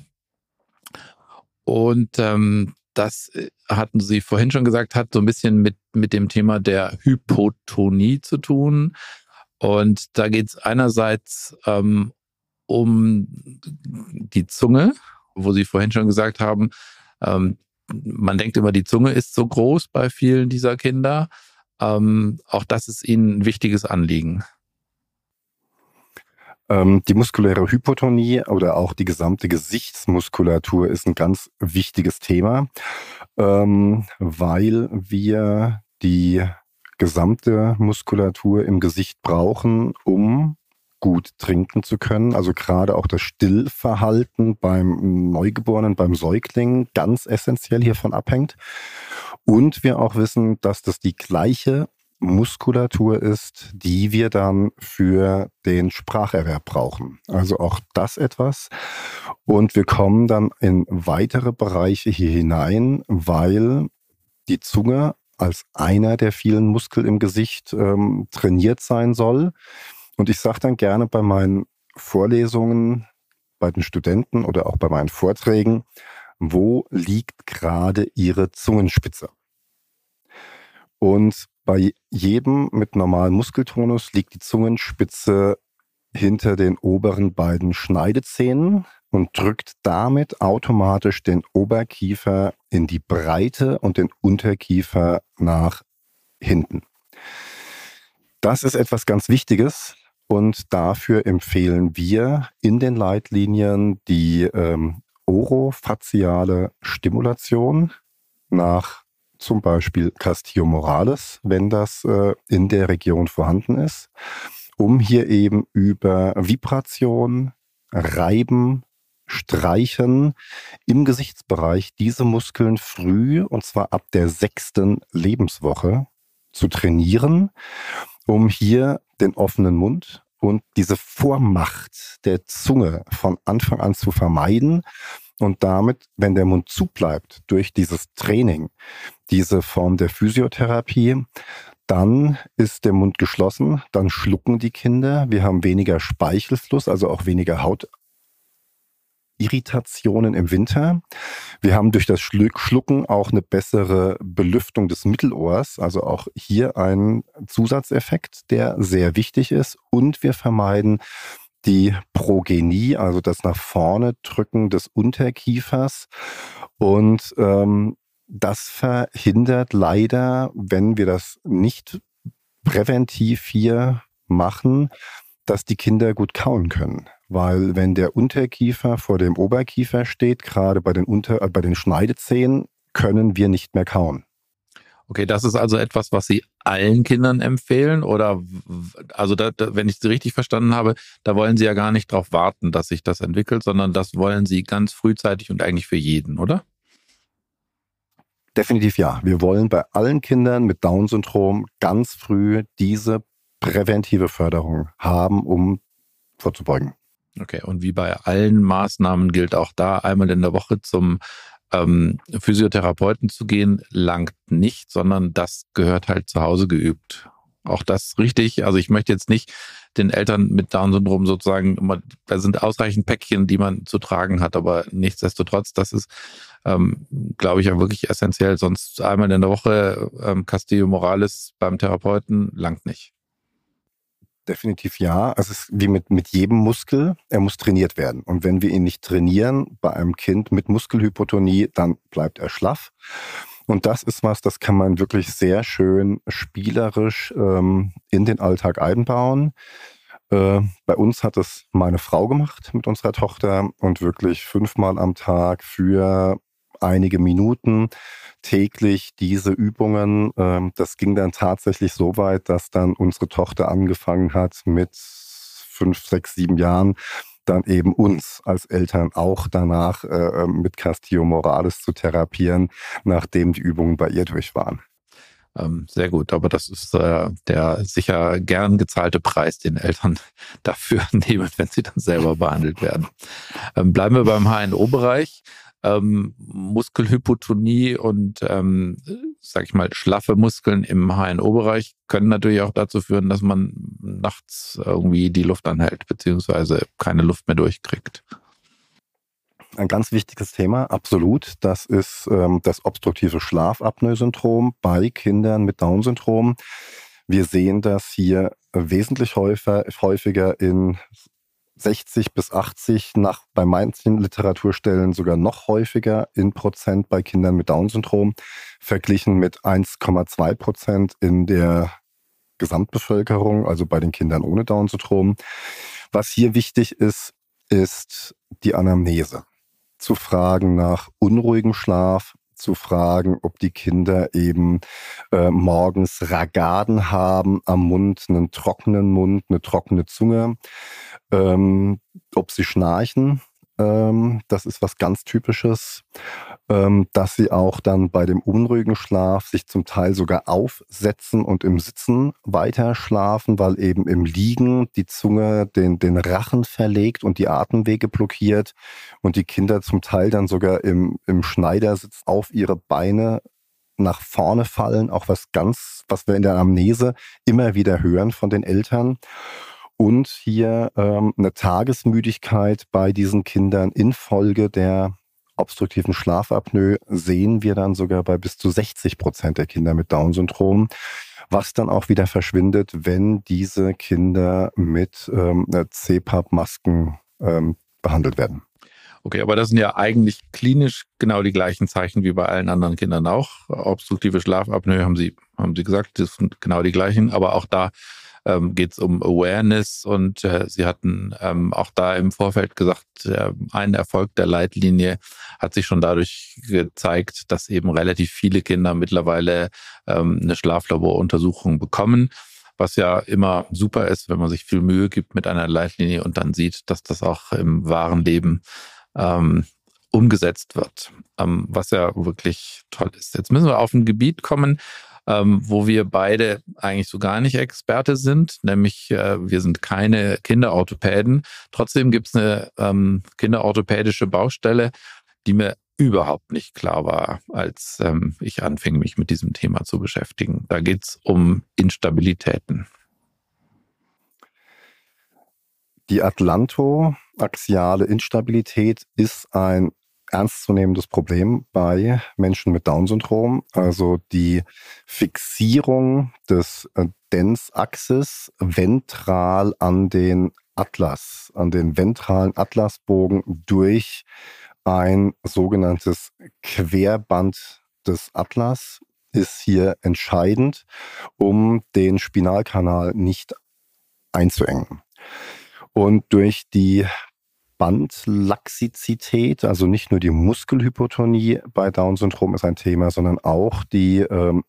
Und ähm, das äh, hatten Sie vorhin schon gesagt, hat so ein bisschen mit, mit dem Thema der Hypotonie zu tun. Und da geht es einerseits ähm, um die Zunge, wo Sie vorhin schon gesagt haben, ähm, man denkt immer, die Zunge ist so groß bei vielen dieser Kinder. Ähm, auch das ist Ihnen ein wichtiges Anliegen. Ähm, die muskuläre Hypotonie oder auch die gesamte Gesichtsmuskulatur ist ein ganz wichtiges Thema, ähm, weil wir die gesamte Muskulatur im Gesicht brauchen, um gut trinken zu können. Also gerade auch das Stillverhalten beim Neugeborenen, beim Säugling ganz essentiell hiervon abhängt. Und wir auch wissen, dass das die gleiche Muskulatur ist, die wir dann für den Spracherwerb brauchen. Also auch das etwas. Und wir kommen dann in weitere Bereiche hier hinein, weil die Zunge als einer der vielen Muskel im Gesicht ähm, trainiert sein soll. Und ich sage dann gerne bei meinen Vorlesungen, bei den Studenten oder auch bei meinen Vorträgen, wo liegt gerade Ihre Zungenspitze? Und bei jedem mit normalem Muskeltonus liegt die Zungenspitze hinter den oberen beiden Schneidezähnen und drückt damit automatisch den Oberkiefer in die Breite und den Unterkiefer nach hinten. Das ist etwas ganz Wichtiges und dafür empfehlen wir in den Leitlinien die ähm, orofaziale Stimulation nach zum Beispiel Castillo Morales, wenn das äh, in der Region vorhanden ist, um hier eben über Vibration, Reiben, Streichen im Gesichtsbereich diese Muskeln früh, und zwar ab der sechsten Lebenswoche, zu trainieren, um hier den offenen Mund und diese Vormacht der Zunge von Anfang an zu vermeiden und damit, wenn der Mund zubleibt durch dieses Training, diese Form der Physiotherapie, dann ist der Mund geschlossen, dann schlucken die Kinder, wir haben weniger Speichelfluss, also auch weniger Hautirritationen im Winter. Wir haben durch das Schlucken auch eine bessere Belüftung des Mittelohrs, also auch hier ein Zusatzeffekt, der sehr wichtig ist. Und wir vermeiden die Progenie, also das nach vorne drücken des Unterkiefers. Und ähm, das verhindert leider, wenn wir das nicht präventiv hier machen, dass die Kinder gut kauen können. Weil wenn der Unterkiefer vor dem Oberkiefer steht, gerade bei den, Unter äh, bei den Schneidezähnen, können wir nicht mehr kauen. Okay, das ist also etwas, was Sie allen Kindern empfehlen oder also da, da, wenn ich Sie richtig verstanden habe, da wollen Sie ja gar nicht darauf warten, dass sich das entwickelt, sondern das wollen Sie ganz frühzeitig und eigentlich für jeden, oder? Definitiv ja. Wir wollen bei allen Kindern mit Down-Syndrom ganz früh diese präventive Förderung haben, um vorzubeugen. Okay, und wie bei allen Maßnahmen gilt auch da einmal in der Woche zum ähm, Physiotherapeuten zu gehen, langt nicht, sondern das gehört halt zu Hause geübt. Auch das richtig. Also ich möchte jetzt nicht den Eltern mit Down-Syndrom sozusagen, immer, da sind ausreichend Päckchen, die man zu tragen hat, aber nichtsdestotrotz, das ist, ähm, glaube ich, ja wirklich essentiell. Sonst einmal in der Woche ähm, Castillo Morales beim Therapeuten langt nicht. Definitiv ja. Es ist wie mit, mit jedem Muskel, er muss trainiert werden. Und wenn wir ihn nicht trainieren bei einem Kind mit Muskelhypotonie, dann bleibt er schlaff. Und das ist was, das kann man wirklich sehr schön spielerisch ähm, in den Alltag einbauen. Äh, bei uns hat es meine Frau gemacht mit unserer Tochter und wirklich fünfmal am Tag für einige Minuten täglich diese Übungen. Ähm, das ging dann tatsächlich so weit, dass dann unsere Tochter angefangen hat mit fünf, sechs, sieben Jahren dann eben uns als Eltern auch danach äh, mit Castillo Morales zu therapieren, nachdem die Übungen bei ihr durch waren. Ähm, sehr gut, aber das ist äh, der sicher gern gezahlte Preis, den Eltern *laughs* dafür *laughs* nehmen, wenn sie dann selber behandelt werden. Ähm, bleiben wir beim HNO-Bereich ähm, Muskelhypotonie und ähm, sag ich mal, schlaffe Muskeln im HNO-Bereich können natürlich auch dazu führen, dass man nachts irgendwie die Luft anhält, beziehungsweise keine Luft mehr durchkriegt. Ein ganz wichtiges Thema, absolut. Das ist ähm, das obstruktive Schlafapnoe-Syndrom bei Kindern mit Down-Syndrom. Wir sehen das hier wesentlich häufiger, häufiger in 60 bis 80, nach bei manchen Literaturstellen sogar noch häufiger in Prozent bei Kindern mit Down-Syndrom, verglichen mit 1,2 Prozent in der Gesamtbevölkerung, also bei den Kindern ohne Down-Syndrom. Was hier wichtig ist, ist die Anamnese. Zu fragen nach unruhigem Schlaf, zu fragen, ob die Kinder eben äh, morgens Ragaden haben am Mund, einen trockenen Mund, eine trockene Zunge, ähm, ob sie schnarchen. Ähm, das ist was ganz Typisches, ähm, dass sie auch dann bei dem unruhigen Schlaf sich zum Teil sogar aufsetzen und im Sitzen weiter schlafen, weil eben im Liegen die Zunge den, den Rachen verlegt und die Atemwege blockiert und die Kinder zum Teil dann sogar im, im Schneidersitz auf ihre Beine nach vorne fallen, auch was ganz, was wir in der Amnese immer wieder hören von den Eltern und hier ähm, eine Tagesmüdigkeit bei diesen Kindern infolge der obstruktiven Schlafapnoe sehen wir dann sogar bei bis zu 60 Prozent der Kinder mit Down-Syndrom, was dann auch wieder verschwindet, wenn diese Kinder mit ähm, CPAP-Masken ähm, behandelt werden. Okay, aber das sind ja eigentlich klinisch genau die gleichen Zeichen wie bei allen anderen Kindern auch. Obstruktive Schlafapnoe haben Sie, haben Sie gesagt, das sind genau die gleichen, aber auch da ähm, geht es um Awareness und äh, Sie hatten ähm, auch da im Vorfeld gesagt, äh, ein Erfolg der Leitlinie hat sich schon dadurch gezeigt, dass eben relativ viele Kinder mittlerweile ähm, eine Schlaflaboruntersuchung bekommen was ja immer super ist, wenn man sich viel Mühe gibt mit einer Leitlinie und dann sieht, dass das auch im wahren Leben ähm, umgesetzt wird, ähm, was ja wirklich toll ist. Jetzt müssen wir auf ein Gebiet kommen, ähm, wo wir beide eigentlich so gar nicht Experte sind, nämlich äh, wir sind keine Kinderorthopäden. Trotzdem gibt es eine ähm, kinderorthopädische Baustelle, die mir überhaupt nicht klar war, als ähm, ich anfing, mich mit diesem Thema zu beschäftigen. Da geht es um Instabilitäten. Die atlantoaxiale Instabilität ist ein ernstzunehmendes Problem bei Menschen mit Down-Syndrom. Also die Fixierung des äh, Dens-Axis ventral an den Atlas, an den ventralen Atlasbogen durch ein sogenanntes Querband des Atlas ist hier entscheidend, um den Spinalkanal nicht einzuengen. Und durch die Bandlaxizität, also nicht nur die Muskelhypotonie bei Down-Syndrom ist ein Thema, sondern auch die ähm,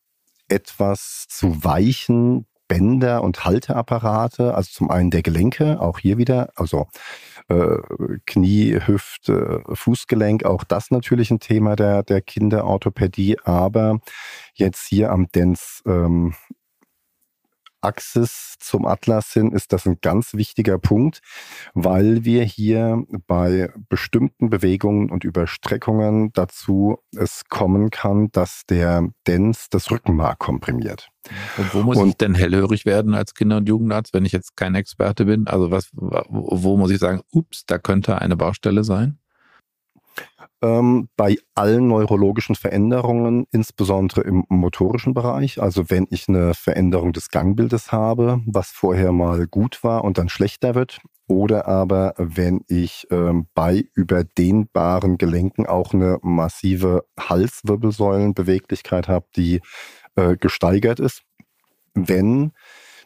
etwas zu weichen Bänder und Halteapparate, also zum einen der Gelenke, auch hier wieder, also äh, Knie, Hüfte, Fußgelenk, auch das natürlich ein Thema der, der Kinderorthopädie, aber jetzt hier am Dens ähm, Axis zum Atlas hin ist das ein ganz wichtiger Punkt, weil wir hier bei bestimmten Bewegungen und Überstreckungen dazu es kommen kann, dass der Dens das Rückenmark komprimiert. Und wo muss und, ich denn hellhörig werden als Kinder- und Jugendarzt, wenn ich jetzt kein Experte bin? Also was, wo muss ich sagen, ups, da könnte eine Baustelle sein? Ähm, bei allen neurologischen Veränderungen, insbesondere im motorischen Bereich. Also wenn ich eine Veränderung des Gangbildes habe, was vorher mal gut war und dann schlechter wird, oder aber wenn ich ähm, bei überdehnbaren Gelenken auch eine massive Halswirbelsäulenbeweglichkeit habe, die äh, gesteigert ist. Wenn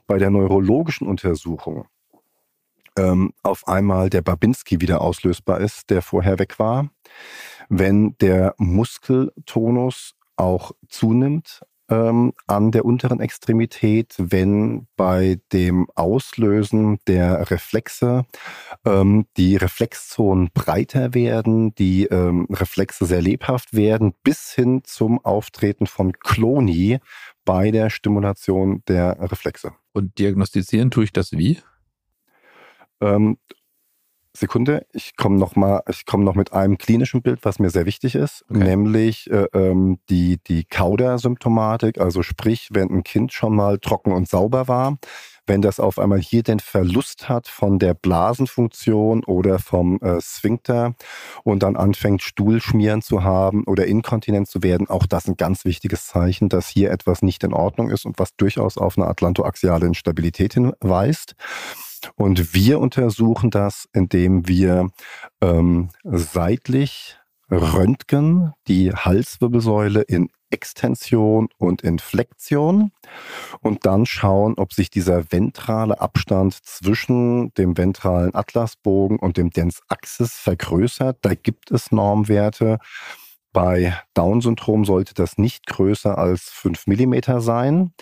bei der neurologischen Untersuchung ähm, auf einmal der Babinski wieder auslösbar ist, der vorher weg war. Wenn der Muskeltonus auch zunimmt ähm, an der unteren Extremität, wenn bei dem Auslösen der Reflexe ähm, die Reflexzonen breiter werden, die ähm, Reflexe sehr lebhaft werden, bis hin zum Auftreten von Kloni bei der Stimulation der Reflexe. Und diagnostizieren tue ich das wie? Ähm, Sekunde, ich komme noch mal, ich komme noch mit einem klinischen Bild, was mir sehr wichtig ist, okay. nämlich äh, ähm, die die Kauder-Symptomatik, also sprich, wenn ein Kind schon mal trocken und sauber war, wenn das auf einmal hier den Verlust hat von der Blasenfunktion oder vom äh, Sphinkter und dann anfängt Stuhlschmieren zu haben oder Inkontinenz zu werden, auch das ein ganz wichtiges Zeichen, dass hier etwas nicht in Ordnung ist und was durchaus auf eine atlantoaxiale Instabilität hinweist. Und wir untersuchen das, indem wir ähm, seitlich röntgen die Halswirbelsäule in Extension und in Flexion und dann schauen, ob sich dieser ventrale Abstand zwischen dem ventralen Atlasbogen und dem Dens Axis vergrößert. Da gibt es Normwerte. Bei Down-Syndrom sollte das nicht größer als 5 mm sein.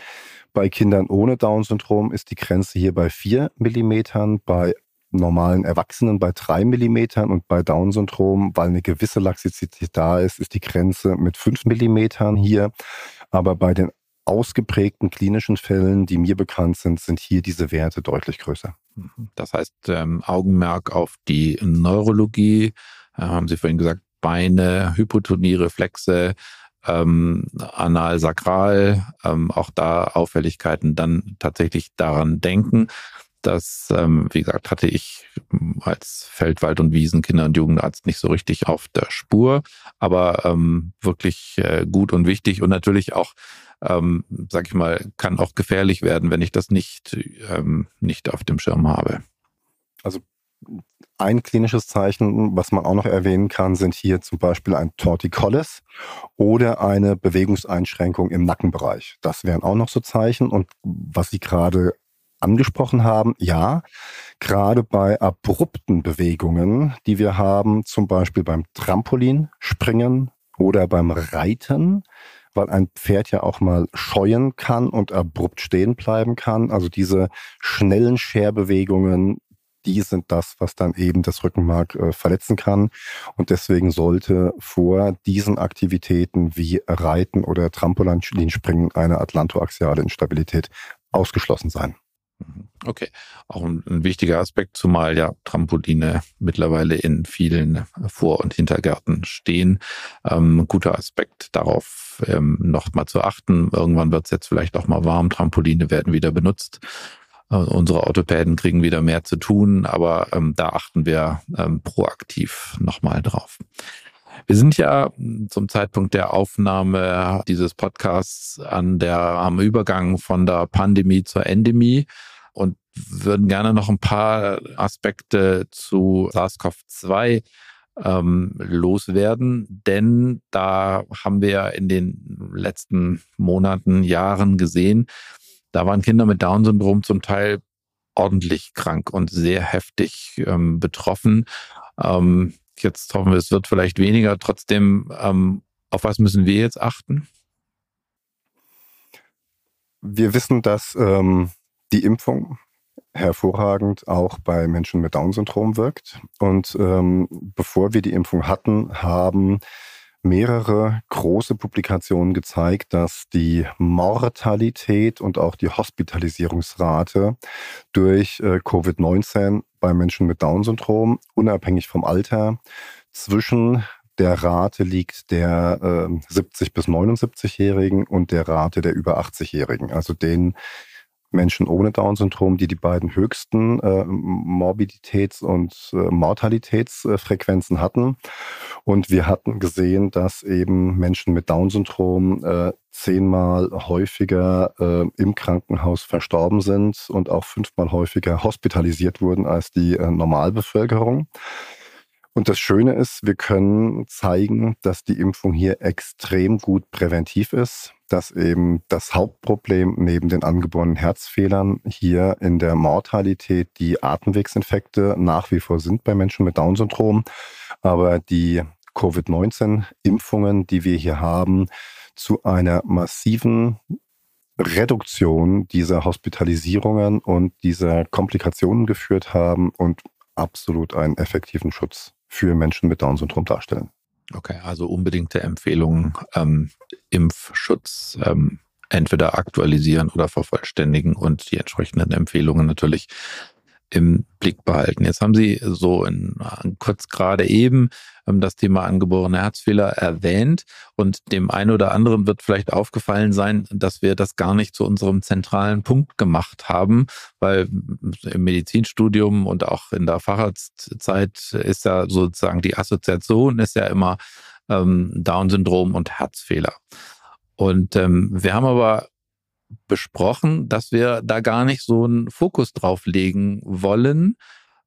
Bei Kindern ohne Down-Syndrom ist die Grenze hier bei 4 mm, bei normalen Erwachsenen bei 3 mm und bei Down-Syndrom, weil eine gewisse Laxizität da ist, ist die Grenze mit 5 mm hier. Aber bei den ausgeprägten klinischen Fällen, die mir bekannt sind, sind hier diese Werte deutlich größer. Mhm. Das heißt, ähm, Augenmerk auf die Neurologie, äh, haben Sie vorhin gesagt, Beine, Hypotonie, Reflexe, ähm, anal-sakral, ähm, auch da Auffälligkeiten, dann tatsächlich daran denken. Das, ähm, wie gesagt, hatte ich als Feldwald- und Wiesen-, Kinder- und Jugendarzt nicht so richtig auf der Spur, aber ähm, wirklich äh, gut und wichtig und natürlich auch, ähm, sag ich mal, kann auch gefährlich werden, wenn ich das nicht, ähm, nicht auf dem Schirm habe. Also ein klinisches Zeichen, was man auch noch erwähnen kann, sind hier zum Beispiel ein Torticollis oder eine Bewegungseinschränkung im Nackenbereich. Das wären auch noch so Zeichen. Und was Sie gerade angesprochen haben, ja, gerade bei abrupten Bewegungen, die wir haben, zum Beispiel beim Trampolinspringen oder beim Reiten, weil ein Pferd ja auch mal scheuen kann und abrupt stehen bleiben kann. Also diese schnellen Scherbewegungen, die sind das, was dann eben das Rückenmark äh, verletzen kann. Und deswegen sollte vor diesen Aktivitäten wie Reiten oder Trampolinspringen eine atlantoaxiale Instabilität ausgeschlossen sein. Mhm. Okay, auch ein, ein, wichtiger Aspekt, zumal ja Trampoline mittlerweile in vielen Vor- und Hintergärten stehen. Ähm, guter Aspekt darauf ähm, noch mal zu achten. Irgendwann wird es jetzt vielleicht auch mal warm. Trampoline werden wieder benutzt. Äh, unsere Orthopäden kriegen wieder mehr zu tun, aber ähm, da achten wir ähm, proaktiv nochmal drauf. Wir sind ja zum Zeitpunkt der Aufnahme dieses Podcasts an der, am Übergang von der Pandemie zur Endemie und würden gerne noch ein paar Aspekte zu SARS-CoV-2 ähm, loswerden, denn da haben wir in den letzten Monaten, Jahren gesehen, da waren Kinder mit Down-Syndrom zum Teil ordentlich krank und sehr heftig ähm, betroffen. Ähm, jetzt hoffen wir, es wird vielleicht weniger. Trotzdem, ähm, auf was müssen wir jetzt achten? Wir wissen, dass ähm, die Impfung hervorragend auch bei Menschen mit Down-Syndrom wirkt. Und ähm, bevor wir die Impfung hatten, haben mehrere große Publikationen gezeigt, dass die Mortalität und auch die Hospitalisierungsrate durch äh, Covid-19 bei Menschen mit Down-Syndrom, unabhängig vom Alter, zwischen der Rate liegt der äh, 70 bis 79-Jährigen und der Rate der über 80-Jährigen, also den Menschen ohne Down-Syndrom, die die beiden höchsten äh, Morbiditäts- und äh, Mortalitätsfrequenzen hatten. Und wir hatten gesehen, dass eben Menschen mit Down-Syndrom äh, zehnmal häufiger äh, im Krankenhaus verstorben sind und auch fünfmal häufiger hospitalisiert wurden als die äh, Normalbevölkerung. Und das Schöne ist, wir können zeigen, dass die Impfung hier extrem gut präventiv ist, dass eben das Hauptproblem neben den angeborenen Herzfehlern hier in der Mortalität die Atemwegsinfekte nach wie vor sind bei Menschen mit Down-Syndrom. Aber die Covid-19-Impfungen, die wir hier haben, zu einer massiven Reduktion dieser Hospitalisierungen und dieser Komplikationen geführt haben und absolut einen effektiven Schutz für Menschen mit Down-Syndrom darstellen. Okay, also unbedingte Empfehlungen, ähm, Impfschutz ähm, entweder aktualisieren oder vervollständigen und die entsprechenden Empfehlungen natürlich im Blick behalten. Jetzt haben Sie so in, kurz gerade eben ähm, das Thema angeborene Herzfehler erwähnt und dem einen oder anderen wird vielleicht aufgefallen sein, dass wir das gar nicht zu unserem zentralen Punkt gemacht haben, weil im Medizinstudium und auch in der Facharztzeit ist ja sozusagen die Assoziation ist ja immer ähm, Down-Syndrom und Herzfehler. Und ähm, wir haben aber besprochen, dass wir da gar nicht so einen Fokus drauf legen wollen,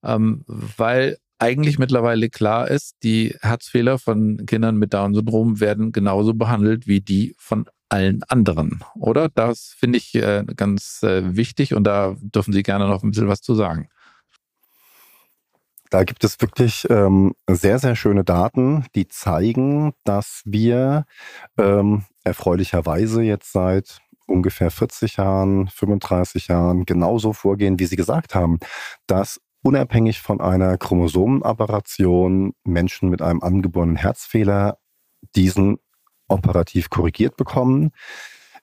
ähm, weil eigentlich mittlerweile klar ist, die Herzfehler von Kindern mit Down-Syndrom werden genauso behandelt wie die von allen anderen, oder? Das finde ich äh, ganz äh, wichtig und da dürfen Sie gerne noch ein bisschen was zu sagen. Da gibt es wirklich ähm, sehr, sehr schöne Daten, die zeigen, dass wir ähm, erfreulicherweise jetzt seit ungefähr 40 Jahren, 35 Jahren genauso vorgehen, wie Sie gesagt haben, dass unabhängig von einer Chromosomenaberration Menschen mit einem angeborenen Herzfehler diesen operativ korrigiert bekommen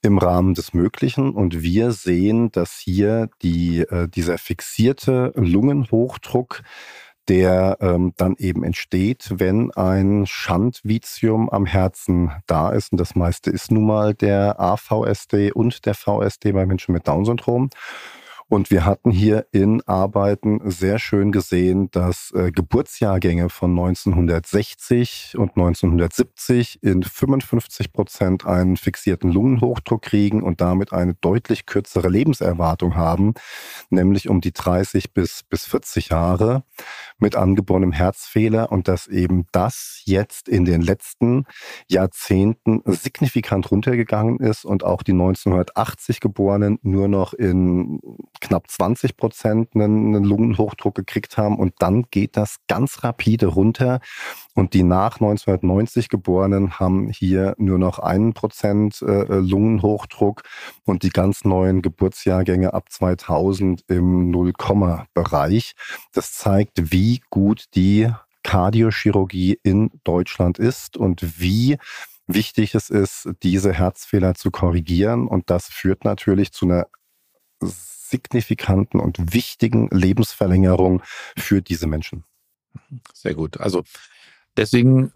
im Rahmen des Möglichen. Und wir sehen, dass hier die, äh, dieser fixierte Lungenhochdruck der ähm, dann eben entsteht, wenn ein Schandvitium am Herzen da ist. Und das meiste ist nun mal der AVSD und der VSD bei Menschen mit Down-Syndrom. Und wir hatten hier in Arbeiten sehr schön gesehen, dass äh, Geburtsjahrgänge von 1960 und 1970 in 55 Prozent einen fixierten Lungenhochdruck kriegen und damit eine deutlich kürzere Lebenserwartung haben, nämlich um die 30 bis, bis 40 Jahre mit angeborenem Herzfehler und dass eben das jetzt in den letzten Jahrzehnten signifikant runtergegangen ist und auch die 1980 Geborenen nur noch in knapp 20 Prozent einen, einen Lungenhochdruck gekriegt haben und dann geht das ganz rapide runter und die nach 1990 Geborenen haben hier nur noch einen Prozent äh, Lungenhochdruck und die ganz neuen Geburtsjahrgänge ab 2000 im Nullkomma-Bereich. Das zeigt, wie gut die Kardiochirurgie in Deutschland ist und wie wichtig es ist, diese Herzfehler zu korrigieren. Und das führt natürlich zu einer signifikanten und wichtigen Lebensverlängerung für diese Menschen. Sehr gut. Also deswegen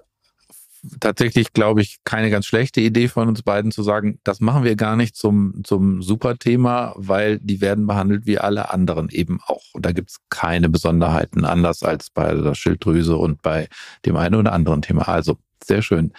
tatsächlich, glaube ich, keine ganz schlechte Idee von uns beiden zu sagen, das machen wir gar nicht zum, zum Superthema, weil die werden behandelt wie alle anderen eben auch. Und da gibt es keine Besonderheiten, anders als bei der Schilddrüse und bei dem einen oder anderen Thema. Also sehr schön.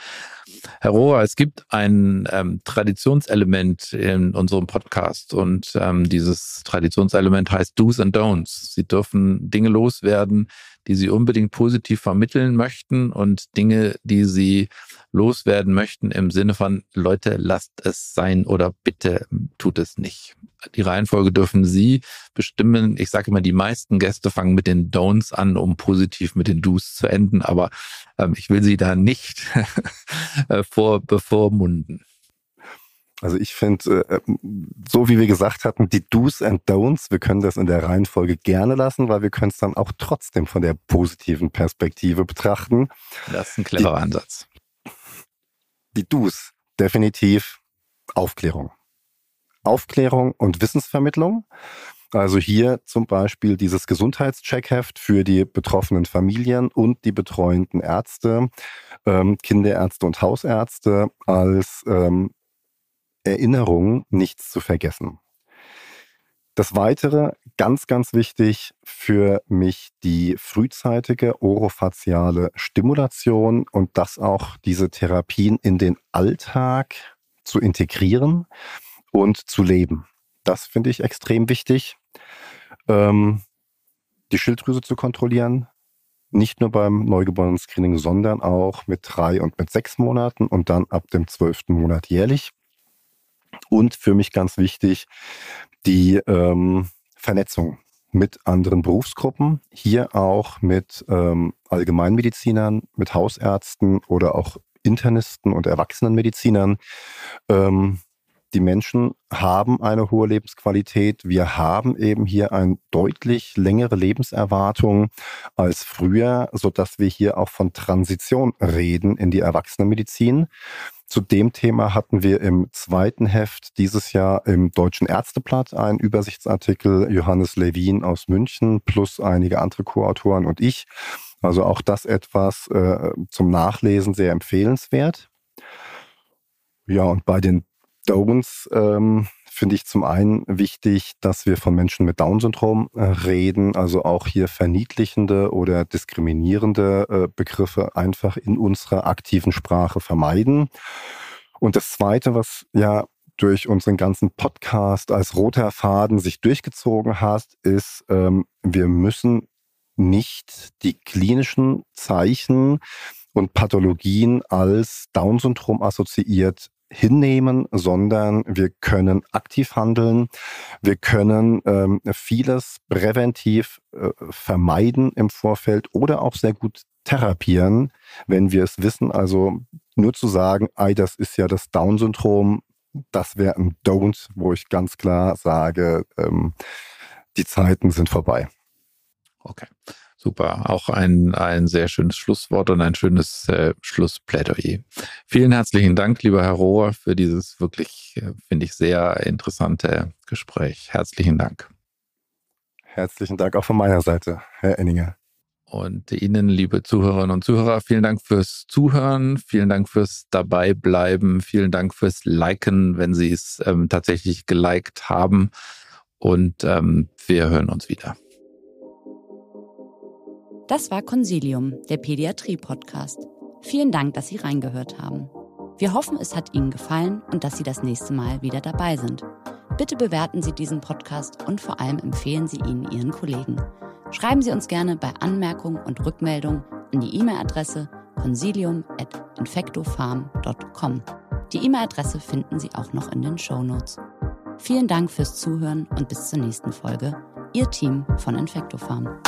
Herr Rohrer, es gibt ein ähm, Traditionselement in unserem Podcast und ähm, dieses Traditionselement heißt Do's and Don'ts. Sie dürfen Dinge loswerden, die Sie unbedingt positiv vermitteln möchten und Dinge, die Sie loswerden möchten im Sinne von Leute, lasst es sein oder bitte tut es nicht. Die Reihenfolge dürfen Sie bestimmen. Ich sage immer, die meisten Gäste fangen mit den Don'ts an, um positiv mit den Do's zu enden, aber ähm, ich will Sie da nicht *laughs* äh, vor bevormunden. Also ich finde, äh, so wie wir gesagt hatten, die Do's and Don'ts, wir können das in der Reihenfolge gerne lassen, weil wir können es dann auch trotzdem von der positiven Perspektive betrachten. Das ist ein cleverer die, Ansatz. Die Do's, definitiv Aufklärung. Aufklärung und Wissensvermittlung. Also hier zum Beispiel dieses Gesundheitscheckheft für die betroffenen Familien und die betreuenden Ärzte, ähm, Kinderärzte und Hausärzte als ähm, Erinnerung, nichts zu vergessen. Das Weitere, ganz, ganz wichtig für mich, die frühzeitige orofaziale Stimulation und das auch diese Therapien in den Alltag zu integrieren und zu leben. Das finde ich extrem wichtig. Ähm, die Schilddrüse zu kontrollieren, nicht nur beim Neugeborenen-Screening, sondern auch mit drei und mit sechs Monaten und dann ab dem zwölften Monat jährlich. Und für mich ganz wichtig, die ähm, Vernetzung mit anderen Berufsgruppen, hier auch mit ähm, Allgemeinmedizinern, mit Hausärzten oder auch Internisten und Erwachsenenmedizinern, ähm, die Menschen haben eine hohe Lebensqualität. Wir haben eben hier eine deutlich längere Lebenserwartung als früher, so dass wir hier auch von Transition reden in die Erwachsenenmedizin. Zu dem Thema hatten wir im zweiten Heft dieses Jahr im Deutschen Ärzteblatt einen Übersichtsartikel, Johannes Levin aus München plus einige andere Co-Autoren und ich. Also auch das etwas äh, zum Nachlesen sehr empfehlenswert. Ja, und bei den Don'ts ähm, finde ich zum einen wichtig, dass wir von Menschen mit Down-Syndrom äh, reden, also auch hier verniedlichende oder diskriminierende äh, Begriffe einfach in unserer aktiven Sprache vermeiden. Und das Zweite, was ja durch unseren ganzen Podcast als roter Faden sich durchgezogen hat, ist, ähm, wir müssen nicht die klinischen Zeichen und Pathologien als Down-Syndrom assoziiert hinnehmen, sondern wir können aktiv handeln. Wir können ähm, vieles präventiv äh, vermeiden im Vorfeld oder auch sehr gut therapieren, wenn wir es wissen. Also nur zu sagen, ei, das ist ja das Down-Syndrom, das wäre ein Don't, wo ich ganz klar sage, ähm, die Zeiten sind vorbei. Okay. Super, auch ein, ein sehr schönes Schlusswort und ein schönes äh, Schlussplädoyer. Vielen herzlichen Dank, lieber Herr Rohr, für dieses wirklich, äh, finde ich, sehr interessante Gespräch. Herzlichen Dank. Herzlichen Dank auch von meiner Seite, Herr Enninger. Und Ihnen, liebe Zuhörerinnen und Zuhörer, vielen Dank fürs Zuhören, vielen Dank fürs Dabeibleiben, vielen Dank fürs Liken, wenn Sie es ähm, tatsächlich geliked haben. Und ähm, wir hören uns wieder. Das war Consilium, der Pädiatrie-Podcast. Vielen Dank, dass Sie reingehört haben. Wir hoffen, es hat Ihnen gefallen und dass Sie das nächste Mal wieder dabei sind. Bitte bewerten Sie diesen Podcast und vor allem empfehlen Sie ihn Ihren Kollegen. Schreiben Sie uns gerne bei Anmerkungen und Rückmeldungen an die E-Mail-Adresse consilium.infectofarm.com. Die E-Mail-Adresse finden Sie auch noch in den Show Notes. Vielen Dank fürs Zuhören und bis zur nächsten Folge. Ihr Team von Infectofarm.